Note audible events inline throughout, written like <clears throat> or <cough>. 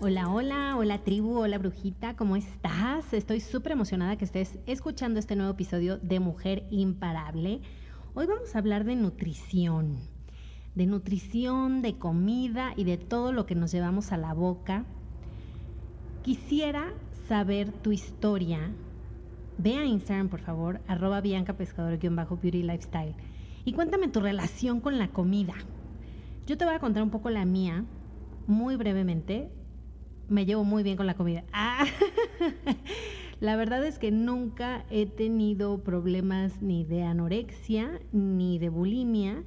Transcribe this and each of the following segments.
Hola, hola, hola tribu, hola brujita, ¿cómo estás? Estoy súper emocionada que estés escuchando este nuevo episodio de Mujer Imparable. Hoy vamos a hablar de nutrición, de nutrición, de comida y de todo lo que nos llevamos a la boca. Quisiera saber tu historia. Ve a Instagram, por favor, arroba Bianca Pescador-Beauty Lifestyle y cuéntame tu relación con la comida. Yo te voy a contar un poco la mía, muy brevemente, me llevo muy bien con la comida. <laughs> Ah, la verdad es que nunca he tenido problemas ni de anorexia ni de bulimia.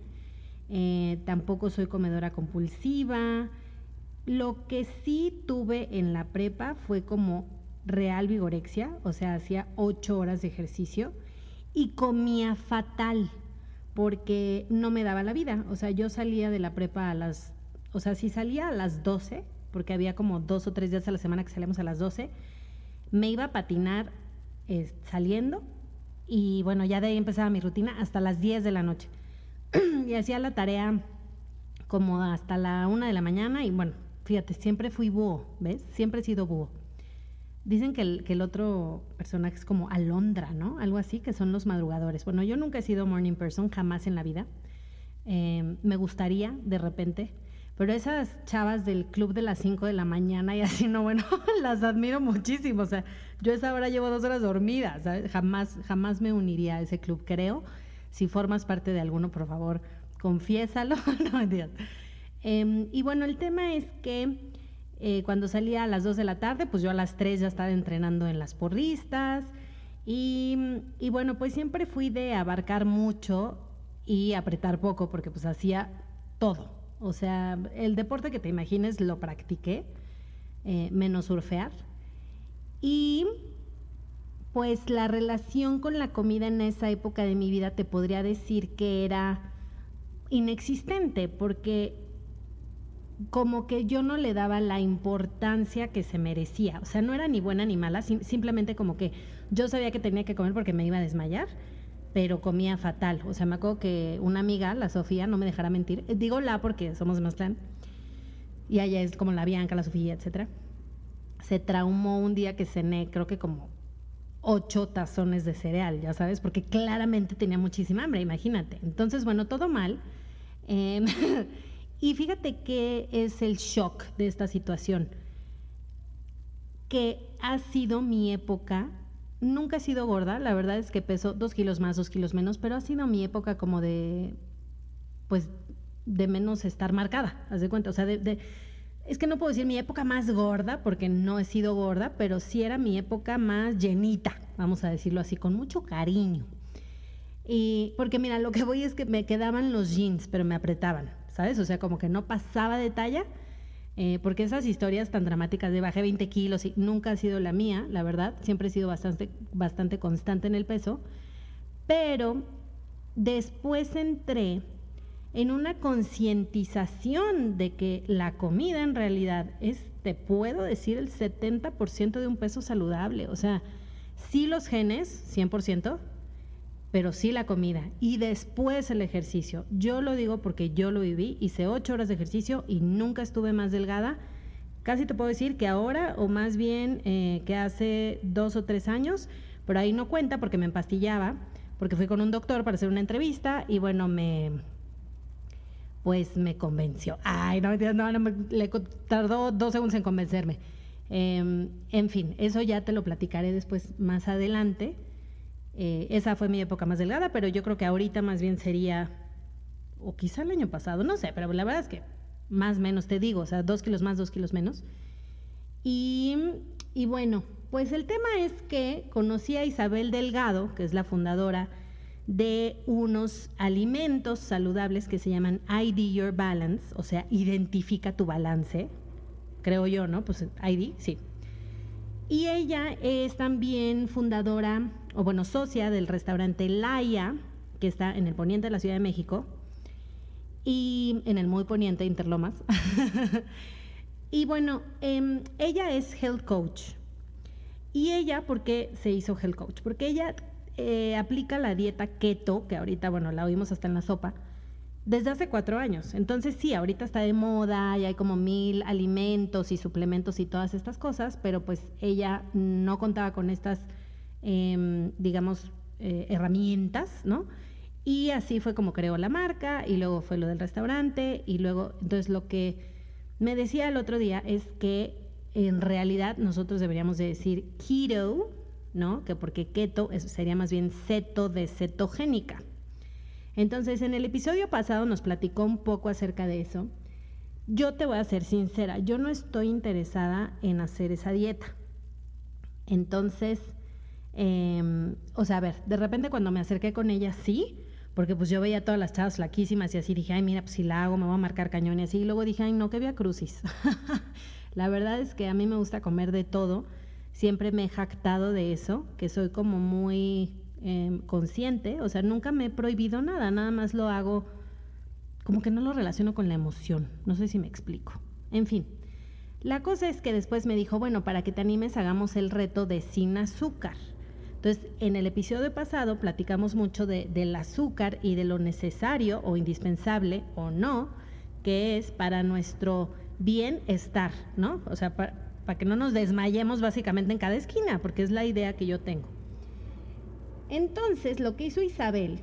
Eh, tampoco soy comedora compulsiva. Lo que sí tuve en la prepa fue como real vigorexia, o sea, hacía ocho horas de ejercicio y comía fatal porque no me daba la vida. O sea, yo salía de la prepa a las, o sea, si salía a las 12, porque había como dos o tres días a la semana que salíamos a las 12, me iba a patinar eh, saliendo y bueno, ya de ahí empezaba mi rutina hasta las 10 de la noche. <clears throat> y hacía la tarea como hasta la una de la mañana y bueno, fíjate, siempre fui búho, ¿ves? Siempre he sido búho. Dicen que el, que el otro personaje es como Alondra, ¿no? Algo así, que son los madrugadores. Bueno, yo nunca he sido morning person, jamás en la vida. Eh, me gustaría, de repente, pero esas chavas del club de las 5 de la mañana y así, no, bueno, <laughs> las admiro muchísimo. O sea, yo a esa hora llevo dos horas dormidas, Jamás, jamás me uniría a ese club, creo. Si formas parte de alguno, por favor, confiésalo. <laughs> no, eh, y bueno, el tema es que eh, cuando salía a las 2 de la tarde, pues yo a las 3 ya estaba entrenando en las porristas. Y, y bueno, pues siempre fui de abarcar mucho y apretar poco, porque pues hacía todo o sea, el deporte que te imagines lo practiqué, eh, menos surfear. Y pues la relación con la comida en esa época de mi vida te podría decir que era inexistente, porque como que yo no le daba la importancia que se merecía. O sea, no era ni buena ni mala, simplemente como que yo sabía que tenía que comer porque me iba a desmayar pero comía fatal. O sea, me acuerdo que una amiga, la Sofía, no me dejará mentir, eh, digo la porque somos de Mazatlán, y ella es como la Bianca, la Sofía, etcétera. Se traumó un día que cené, creo que como ocho tazones de cereal, ya sabes, porque claramente tenía muchísima hambre, imagínate. Entonces, bueno, todo mal. Em, <laughs> y fíjate qué es el shock de esta situación, que ha sido mi época nunca he sido gorda, la verdad es que peso dos kilos más, dos kilos menos, pero ha sido mi época como de, pues, de menos estar marcada, haz de cuenta, o sea, de, es que no puedo decir mi época más gorda, porque no he sido gorda, pero sí era mi época más llenita, vamos a decirlo así, con mucho cariño. Y porque mira, lo que voy es que me quedaban los jeans, pero me apretaban, ¿sabes? O sea, como que no pasaba de talla eh, porque esas historias tan dramáticas de bajé 20 kilos y nunca ha sido la mía, la verdad, siempre he sido bastante, bastante constante en el peso, pero después entré en una concientización de que la comida en realidad es, te puedo decir, el 70% de un peso saludable, o sea, sí los genes, 100%, pero sí la comida y después el ejercicio. Yo lo digo porque yo lo viví, hice ocho horas de ejercicio y nunca estuve más delgada. Casi te puedo decir que ahora, o más bien eh, que hace dos o tres años, pero ahí no cuenta porque me empastillaba, porque fui con un doctor para hacer una entrevista y bueno, me, pues me convenció. Ay, no, no, no le tardó dos segundos en convencerme. Em, en fin, eso ya te lo platicaré después más adelante. Eh, esa fue mi época más delgada, pero yo creo que ahorita más bien sería, o quizá el año pasado, no sé, pero la verdad es que más menos te digo, o sea, dos kilos más, dos kilos menos. Y, y bueno, pues el tema es que conocí a Isabel Delgado, que es la fundadora de unos alimentos saludables que se llaman ID Your Balance, o sea, identifica tu balance, creo yo, ¿no? Pues ID, sí. Y ella es también fundadora, o bueno, socia del restaurante Laia, que está en el poniente de la Ciudad de México, y en el muy poniente Interlomas. <laughs> y bueno, em, ella es health coach. Y ella, ¿por qué se hizo health coach? Porque ella eh, aplica la dieta keto, que ahorita, bueno, la oímos hasta en la sopa, desde hace cuatro años. Entonces sí, ahorita está de moda y hay como mil alimentos y suplementos y todas estas cosas, pero pues ella no contaba con estas, em, digamos, eh, herramientas, ¿no? Y así fue como creó la marca y luego fue lo del restaurante y luego, entonces lo que me decía el otro día es que en realidad nosotros deberíamos de decir keto, ¿no? Que porque keto sería más bien ceto de cetogénica. Entonces, en el episodio pasado nos platicó un poco acerca de eso. Yo te voy a ser sincera, yo no estoy interesada en hacer esa dieta. Entonces, em, o sea, a ver, de repente cuando me acerqué con ella, sí, porque pues yo veía todas las chavas flaquísimas y así dije, ay, mira, pues si la hago me voy a marcar cañón y así. Y luego dije, ay, no, que vea crucis. <laughs> la verdad es que a mí me gusta comer de todo. Siempre me he jactado de eso, que soy como muy Em, consciente, o sea, nunca me he prohibido nada, nada más lo hago como que no lo relaciono con la emoción, no sé si me explico. En fin, la cosa es que después me dijo, bueno, para que te animes hagamos el reto de sin azúcar. Entonces, en el episodio pasado platicamos mucho de, del azúcar y de lo necesario o indispensable o no que es para nuestro bienestar, ¿no? O sea, para que no nos desmayemos básicamente en cada esquina, porque es la idea que yo tengo. Entonces, lo que hizo Isabel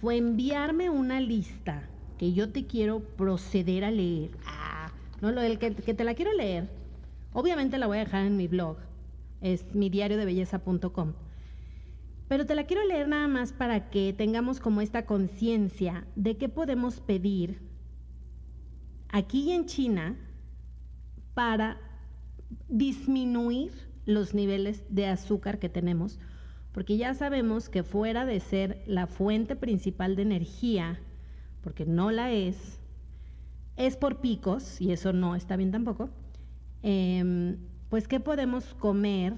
fue enviarme una lista que yo te quiero proceder a leer. Ah, no, lo del que, te la quiero leer. Obviamente la voy a dejar en mi blog. Es mi diario de belleza.com. Pero te la quiero leer nada más para que tengamos como esta conciencia de qué podemos pedir aquí en China para disminuir los niveles de azúcar que tenemos porque ya sabemos que fuera de ser la fuente principal de energía, porque no la es, es por picos, y eso no está bien tampoco, em, pues ¿qué podemos comer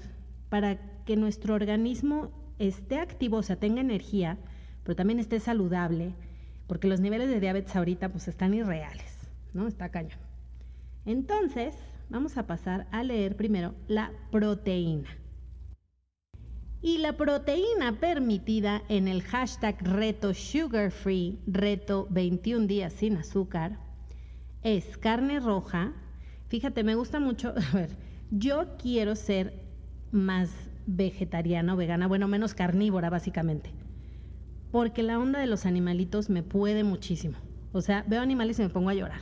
para que nuestro organismo esté activo, o sea, tenga energía, pero también esté saludable? Porque los niveles de diabetes ahorita pues están irreales, ¿no? Está cañón. Entonces, vamos a pasar a leer primero la proteína. Y la proteína permitida en el hashtag reto sugar free, reto 21 días sin azúcar, es carne roja. Fíjate, me gusta mucho, <laughs> a ver, yo quiero ser más vegetariana o vegana, bueno, menos carnívora básicamente, porque la onda de los animalitos me puede muchísimo. O sea, veo animales y me pongo a llorar.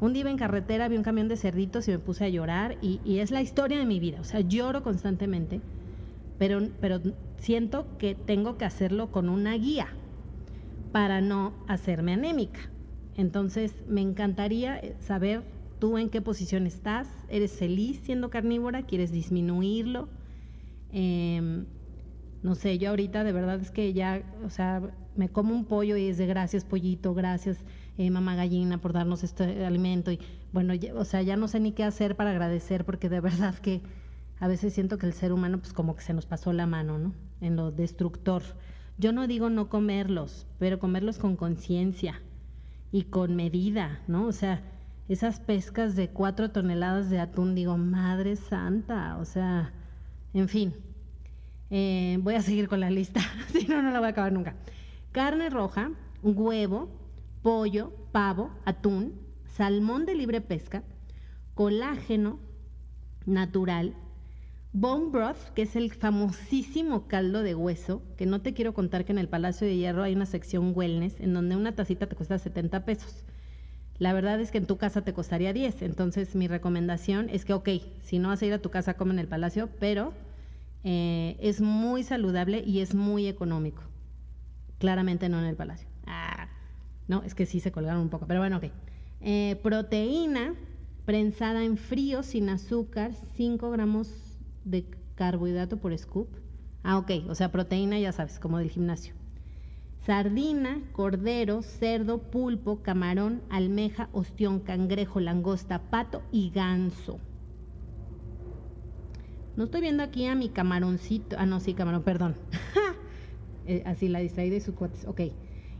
Un día en carretera vi un camión de cerditos y me puse a llorar y, y es la historia de mi vida. O sea, lloro constantemente pero, pero siento que tengo que hacerlo con una guía para no hacerme anémica. Entonces, me encantaría eh, saber tú en qué posición estás. ¿Eres feliz siendo carnívora? ¿Quieres disminuirlo? Em, no sé, yo ahorita de verdad es que ya, o sea, me como un pollo y es de gracias pollito, gracias eh, mamá gallina por darnos este alimento. Y bueno, o sea, ya no sé ni qué hacer para agradecer porque de <laughs> verdad que a veces siento que el ser humano pues como que se nos pasó la mano, ¿no? En lo destructor. Yo no digo no comerlos, pero comerlos con conciencia y con medida, ¿no? O sea, esas pescas de cuatro toneladas de atún, digo, madre santa, o sea, en fin. Eh, voy a seguir con la lista, <laughs> si no, no la voy a acabar nunca. Carne roja, huevo, pollo, pavo, atún, salmón de libre pesca, colágeno natural, Bone broth, que es el famosísimo caldo de hueso, que no te quiero contar que en el Palacio de Hierro hay una sección wellness en donde una tacita te cuesta 70 pesos. La verdad es que en tu casa te costaría 10, entonces mi recomendación es que, ok, si no vas a ir a tu casa, come en el Palacio, pero Eh, es muy saludable y es muy económico. Claramente no en el palacio. Ah, no, es que sí se colgaron un poco, pero bueno, ok. Eh, proteína prensada en frío, sin azúcar, 5 gramos de carbohidrato por scoop. Ah, ok, o sea, proteína, ya sabes, como del gimnasio. Sardina, cordero, cerdo, pulpo, camarón, almeja, ostión, cangrejo, langosta, pato y ganso. No estoy viendo aquí a mi camaroncito. Ah, no, sí, camarón, perdón. <laughs> Eh, así la distraída y su cuates. Ok.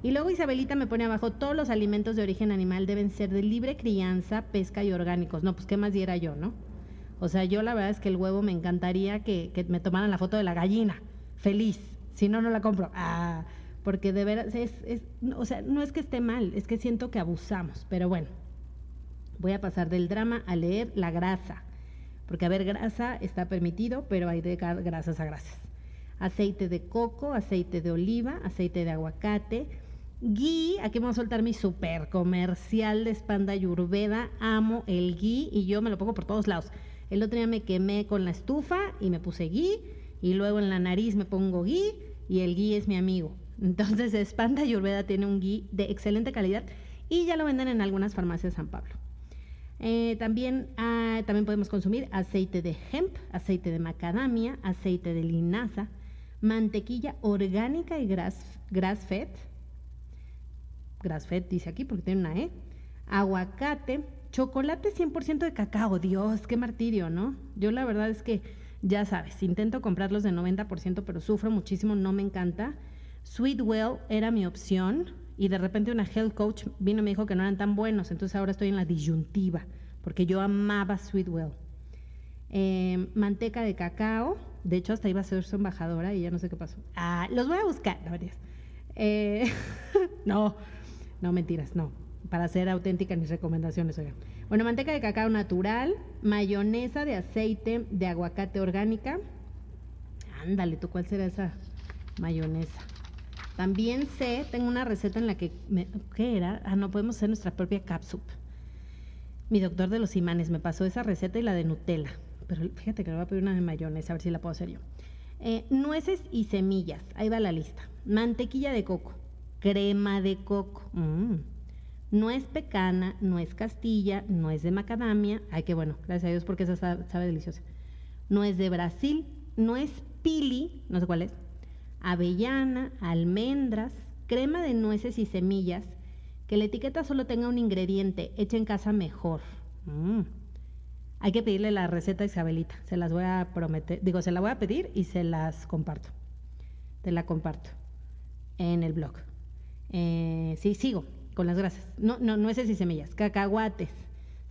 Y luego Isabelita me pone abajo, todos los alimentos de origen animal deben ser de libre crianza, pesca y orgánicos. No, pues qué más diera yo, ¿no? O sea, yo la verdad es que el huevo me encantaría que, me tomaran la foto de la gallina. Feliz. Si no, no la compro. Ah, porque de veras, es, es, o sea, no es que esté mal, es que siento que abusamos. Pero bueno, voy a pasar del drama a leer la grasa. Porque, a ver, grasa está permitido, pero hay de grasas a grasas. Aceite de coco, aceite de oliva, aceite de aguacate, Ghee, aquí vamos a soltar mi super comercial de espanda yurveda. Amo el ghee y yo me lo pongo por todos lados. El otro día me quemé con la estufa y me puse ghee. Y luego en la nariz me pongo ghee y el ghee es mi amigo. Entonces, <laughs> espanda yurveda tiene un ghee de excelente calidad y ya lo venden en algunas farmacias de San Pablo. Eh, también, ah, también podemos consumir aceite de hemp, aceite de macadamia, aceite de linaza, mantequilla orgánica y grass, grass fed, grass fed dice aquí porque tiene una E, aguacate, chocolate 100% de cacao, Dios, qué martirio, ¿no? Yo la verdad es que, ya sabes, intento comprarlos de 90%, pero sufro muchísimo, no me encanta. Sweetwell era mi opción, y de repente una health coach vino y me dijo que no eran tan buenos, entonces ahora estoy en la disyuntiva, porque yo amaba Sweetwell. Eh, manteca de cacao, de hecho hasta iba a ser su embajadora y ya no sé qué pasó. Ah, los voy a buscar, no, no, <laughs> no mentiras, no, para ser auténtica mis recomendaciones, oigan. Bueno, manteca de cacao natural, mayonesa de aceite de aguacate orgánica. Ándale, ¿tú cuál será esa mayonesa? También sé, tengo una receta en la que, ¿qué era? Ah, no, podemos hacer nuestra propia capsup. Mi doctor de los imanes me pasó esa receta y la de Nutella. Pero fíjate que le voy a pedir una de mayonesa, a ver si la puedo hacer yo. Eh, nueces y semillas, ahí va la lista. Mantequilla de coco, crema de coco, mm. Nuez pecana, nuez castilla, nuez de macadamia. Ay, qué bueno, gracias a Dios porque esa sabe, deliciosa. Nuez de Brasil, nuez pili, no sé cuál es, avellana, almendras, crema de nueces y semillas, que la etiqueta solo tenga un ingrediente, hecha en casa mejor. Mm. Hay que pedirle la receta a Isabelita, se las voy a prometer, digo, se la voy a pedir y se las comparto. Te la comparto en el blog. Eh, sí, sigo con las grasas. No, no, nueces y semillas, cacahuates,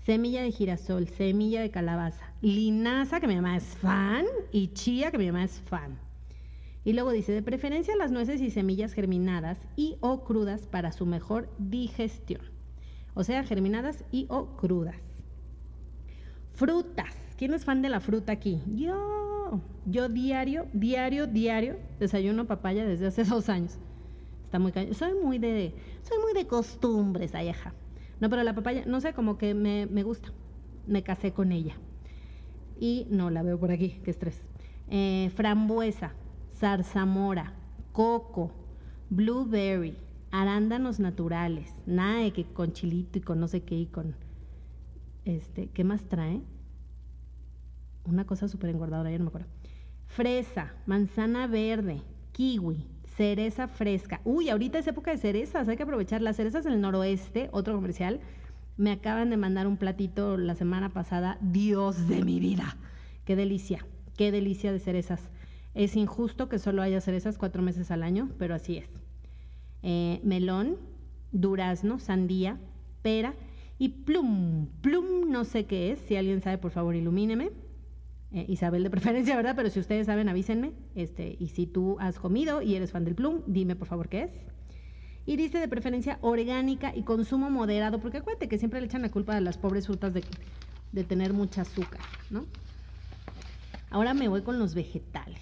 semilla de girasol, semilla de calabaza, linaza, que mi mamá es fan, y chía, que mi mamá es fan. Y luego dice, de preferencia las nueces y semillas germinadas y o crudas para su mejor digestión. O sea, germinadas y o crudas. Frutas. ¿Quién es fan de la fruta aquí? Yo. Yo diario, diario, diario desayuno papaya desde hace <laughs> dos años. Muy Soy muy de, soy muy de costumbres. No, pero la papaya, no sé, como que me, me gusta. Me casé con ella. Y no la veo por aquí, qué estrés. Eh, frambuesa zarzamora, coco, blueberry, arándanos naturales, nada que con chilito y con no sé qué y con este, ¿qué más trae? Una cosa súper engordadora, ya no me acuerdo. Fresa, manzana verde, kiwi, cereza fresca. Uy, ahorita es época de cerezas, hay que aprovechar. Las cerezas del noroeste, otro comercial, me acaban de mandar un platito la semana pasada. Dios de mi vida. Qué delicia, qué delicia de cerezas. Es injusto que solo haya cerezas cuatro meses al año, pero así es. Eh, melón, durazno, sandía, pera y plum. Plum no sé qué es. Si alguien sabe, por favor, ilumíneme. Eh, Isabel de preferencia, ¿verdad? Pero si ustedes saben, avísenme. Este, y si tú has comido y eres fan del plum, dime por favor qué es. Y dice de preferencia orgánica y consumo moderado, porque acuérdate que siempre le echan la culpa a las pobres frutas de, de tener mucha azúcar, ¿no? Ahora me voy con los vegetales.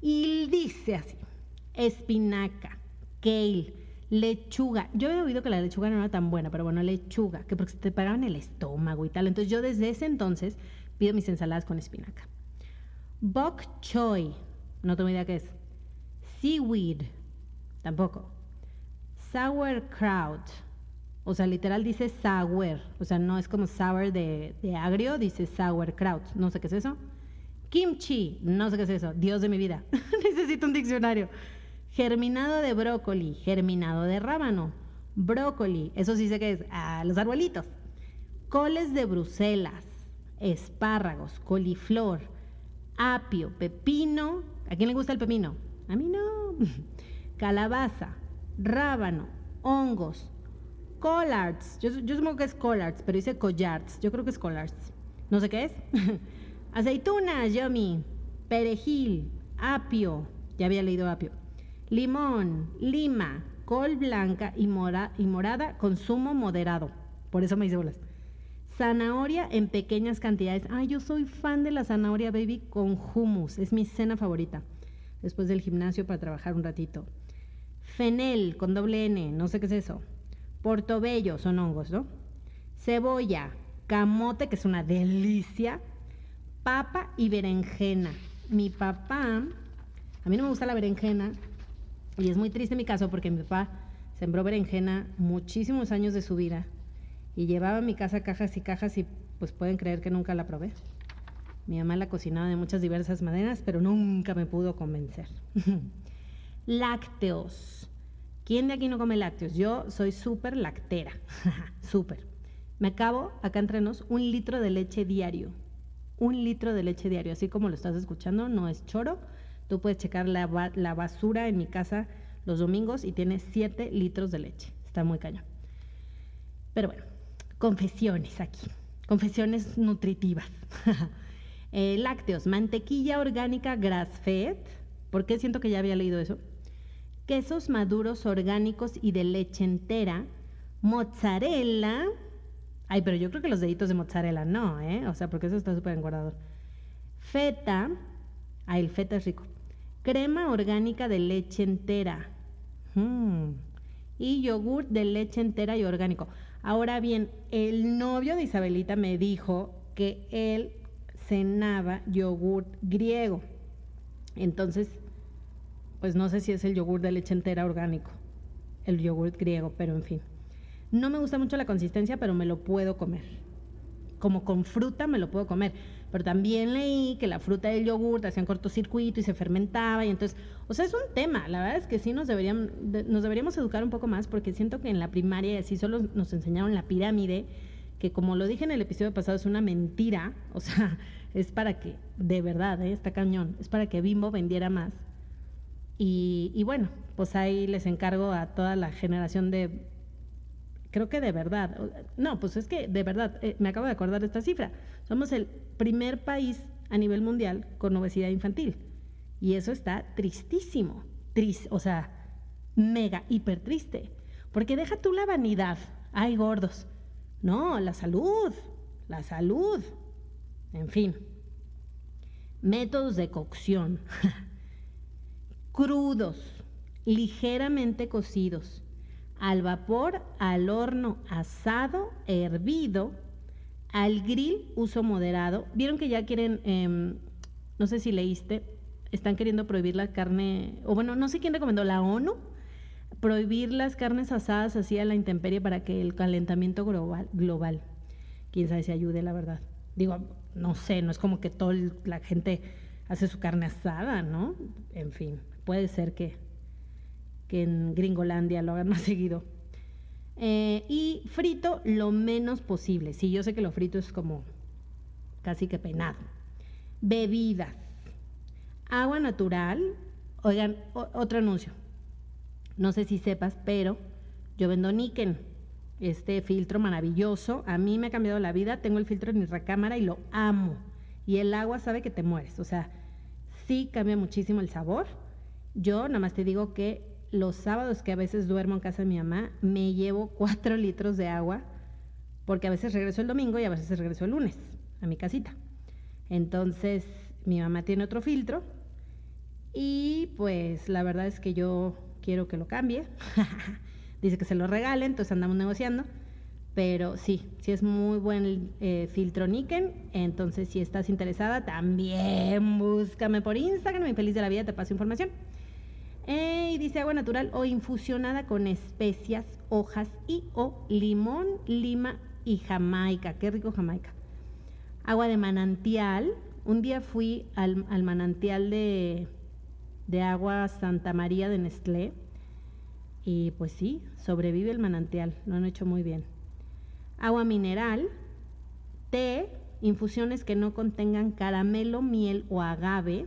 Y dice así, espinaca, kale, lechuga. Yo había oído que la lechuga no era tan buena, pero bueno, lechuga, que porque te pagaban el estómago y tal. Entonces yo desde ese entonces pido mis ensaladas con espinaca. Bok choy, no tengo idea qué es. Seaweed, tampoco. Sauerkraut, o sea, literal dice sour, o sea, no es como sour de, de agrio, dice sauerkraut, no sé qué es eso. Kimchi, no sé qué es eso, Dios de mi vida, <laughs> necesito un diccionario. Germinado de brócoli, germinado de rábano, brócoli, eso sí sé que es, ah, los arbolitos. Coles de Bruselas, espárragos, coliflor, apio, pepino. ¿A quién le gusta el pepino? A mí no. <laughs> Calabaza, rábano, hongos, collards. Yo, yo supongo que es collards, pero dice collards. Yo creo que es collards. No sé qué es. <laughs> Aceitunas, yummy. Perejil, apio. Ya había leído apio. Limón, lima, col blanca y, y morada, consumo moderado. Por eso me hice bolas. Zanahoria en pequeñas cantidades. Ay, yo soy fan de la zanahoria baby con hummus. Es mi cena favorita. Después del gimnasio para trabajar un ratito. Fenel con doble N, no sé qué es eso. Portobello, son hongos, ¿no? Cebolla, camote, que es una delicia. Papa y berenjena. Mi papá, a mí no me gusta la berenjena. Y es muy triste mi caso porque mi papá sembró berenjena muchísimos años de su vida y llevaba a mi casa cajas y cajas y pues pueden creer que nunca la probé. Mi mamá la cocinaba de muchas diversas maneras, pero nunca me pudo convencer. <laughs> lácteos. ¿Quién de aquí no come lácteos? Yo soy súper lactera. <laughs> súper. Me acabo, acá entre nos, un litro de leche diario. Un litro de leche diario. Así como lo estás escuchando, no es choro. Tú puedes checar la, la basura en mi casa los domingos y tiene 7 litros de leche. Está muy cañón. Pero bueno, confesiones aquí, confesiones nutritivas. <laughs> Eh, lácteos, mantequilla orgánica grass-fed, ¿por qué siento que ya había leído eso? Quesos maduros orgánicos y de leche entera, mozzarella, ay, pero yo creo que los deditos de mozzarella no, ¿eh? O sea, porque eso está súper engordador. Feta, ay, el feta es rico. Crema orgánica de leche entera. Mm. Y yogur de leche entera y orgánico. Ahora bien, el novio de Isabelita me dijo que él cenaba yogur griego. Entonces, pues no sé si es el yogur de leche entera orgánico, el yogur griego, pero en fin. No me gusta mucho la consistencia, pero me lo puedo comer. Como con fruta me lo puedo comer. Pero también leí que la fruta del yogur hacían cortocircuito y se fermentaba y entonces, o sea, es un tema. La verdad es que sí nos, nos deberíamos educar un poco más porque siento que en la primaria sí solo nos enseñaron la pirámide, que como lo dije en el episodio pasado es una mentira, o sea, <laughs> es para que, de verdad, ¿eh? está cañón, es para que Bimbo vendiera más. Y, y bueno, pues ahí les encargo a toda la generación de creo que de verdad, no, pues es que de verdad, eh, me acabo de acordar de esta cifra, somos el primer país a nivel mundial con obesidad infantil. Y eso está tristísimo, triste, o sea, mega, hiper triste. Porque deja tú la vanidad, ay gordos, no, la salud, la salud, en fin. Métodos de cocción, <laughs> crudos, ligeramente cocidos, al vapor, al horno asado, hervido, al grill uso moderado. Vieron que ya quieren, em, no sé si leíste, están queriendo prohibir la carne, o bueno, no sé quién recomendó, la ONU, prohibir las carnes asadas así a la intemperie para que el calentamiento global, global quién sabe si ayude, la verdad. Digo, no sé, no es como que toda la gente hace su carne asada, ¿no? En fin, puede ser que, que en Gringolandia lo hagan <laughs> más seguido. Eh, y frito lo menos posible. Sí, yo sé que lo frito es como casi que penado. Bebidas. Agua natural. Oigan, otro anuncio. No sé si sepas, pero yo vendo Niken, este filtro maravilloso. A mí me ha cambiado la vida. Tengo el filtro en mi recámara y lo amo. Y el agua sabe que te mueres. O sea, sí cambia muchísimo el sabor. Yo nada más te digo que los sábados que a veces duermo en casa de mi mamá, me llevo <laughs> cuatro litros de agua, porque a veces regreso el domingo y a veces regreso el lunes a mi casita. Entonces, mi mamá tiene otro filtro y pues la verdad es que yo quiero que lo cambie. <laughs> Dice que se lo regale, entonces andamos negociando. Pero sí, sí es muy buen eh, filtro Niken. Entonces, si estás interesada, también búscame por Instagram. Y feliz de la vida te paso información. Eh, y dice agua natural o infusionada con especias, hojas y o limón, lima y jamaica. Qué rico jamaica. Agua de manantial. Un día fui al, manantial de, de agua Santa María de Nestlé. Y pues sí, sobrevive el manantial. Lo han hecho muy bien agua mineral, té, infusiones que no contengan caramelo, miel o agave.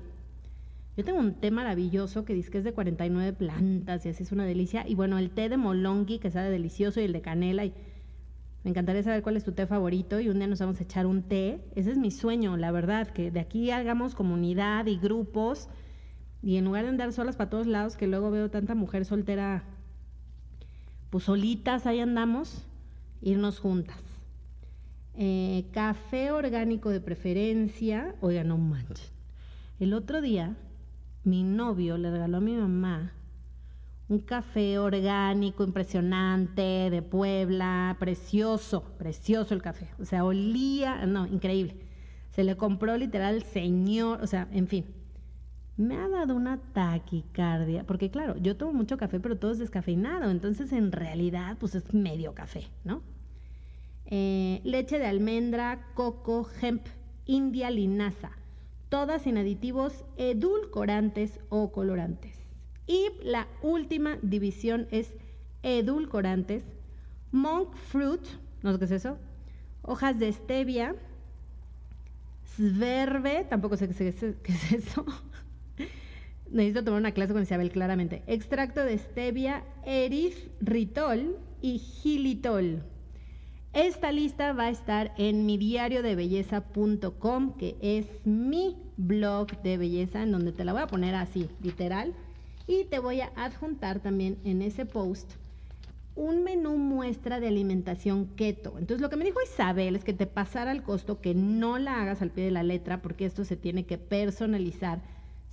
Yo tengo un té maravilloso que dice que es de 49 plantas y así es una delicia. Y bueno, el té de molongi que sabe delicioso y el de canela. Y me encantaría saber cuál es tu té favorito y un día nos vamos a echar un té. Ese es mi sueño, la verdad, que de aquí hagamos comunidad y grupos. Y en lugar de andar solas para todos lados, que luego veo tanta mujer soltera, pues solitas ahí andamos irnos juntas. Eh, café orgánico de preferencia. Oiga, no manches. El otro día, mi novio le regaló a mi mamá un café orgánico impresionante de Puebla, precioso, precioso el café. O sea, olía, no, increíble. Se le compró literal señor, o sea, en fin. Me ha dado una taquicardia, porque claro, yo tomo mucho café, pero todo es descafeinado, entonces en realidad pues es medio café, ¿no? Eh, leche de almendra, coco, hemp, india, linaza, todas sin aditivos edulcorantes o colorantes. Y la última división es edulcorantes, monk fruit, no sé qué es eso, hojas de stevia, sverbe, tampoco sé qué es, eso. <laughs> Necesito tomar una clase con Isabel claramente. Extracto de stevia, eritritol y gilitol. Esta lista va a estar en mi diario de belleza.com, que es mi blog de belleza, en donde te la voy a poner así, literal. Y te voy a adjuntar también en ese post un menú muestra de alimentación keto. Entonces lo que me dijo Isabel es que te pasara el costo, que no la hagas al pie de la letra, porque esto se tiene que personalizar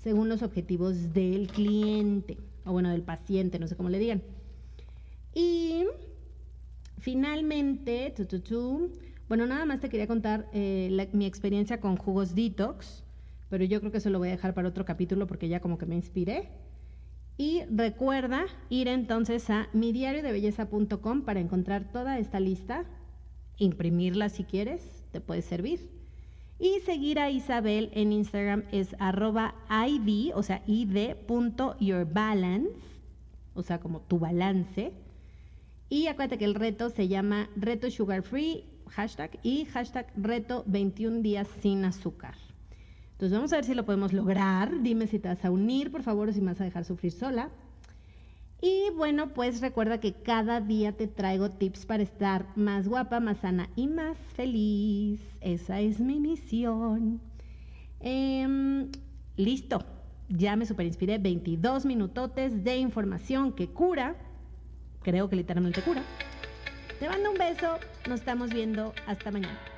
según los objetivos del cliente, o bueno, del paciente, no sé cómo le digan. Y Finalmente, bueno, nada más te quería contar eh, mi experiencia con jugos detox, pero yo creo que eso lo voy a dejar para otro capítulo porque ya como que me inspiré. Y recuerda ir entonces a midiariodebelleza.com para encontrar toda esta lista, imprimirla si quieres, te puede servir. Y seguir a Isabel en Instagram es arroba id, o sea, id.yourbalance, o sea, como tu balance. Y acuérdate que el reto se llama Reto Sugar Free, hashtag, y hashtag Reto 21 días sin azúcar. Entonces vamos a ver si lo podemos lograr. Dime si te vas a unir, por favor, o si me vas a dejar sufrir sola. Y bueno, pues recuerda que cada día te traigo tips para estar más guapa, más sana y más feliz. Esa es mi misión. Em, listo, ya me super inspiré. 22 minutotes de información que cura creo que literalmente cura. Te mando un beso, nos estamos viendo, hasta mañana.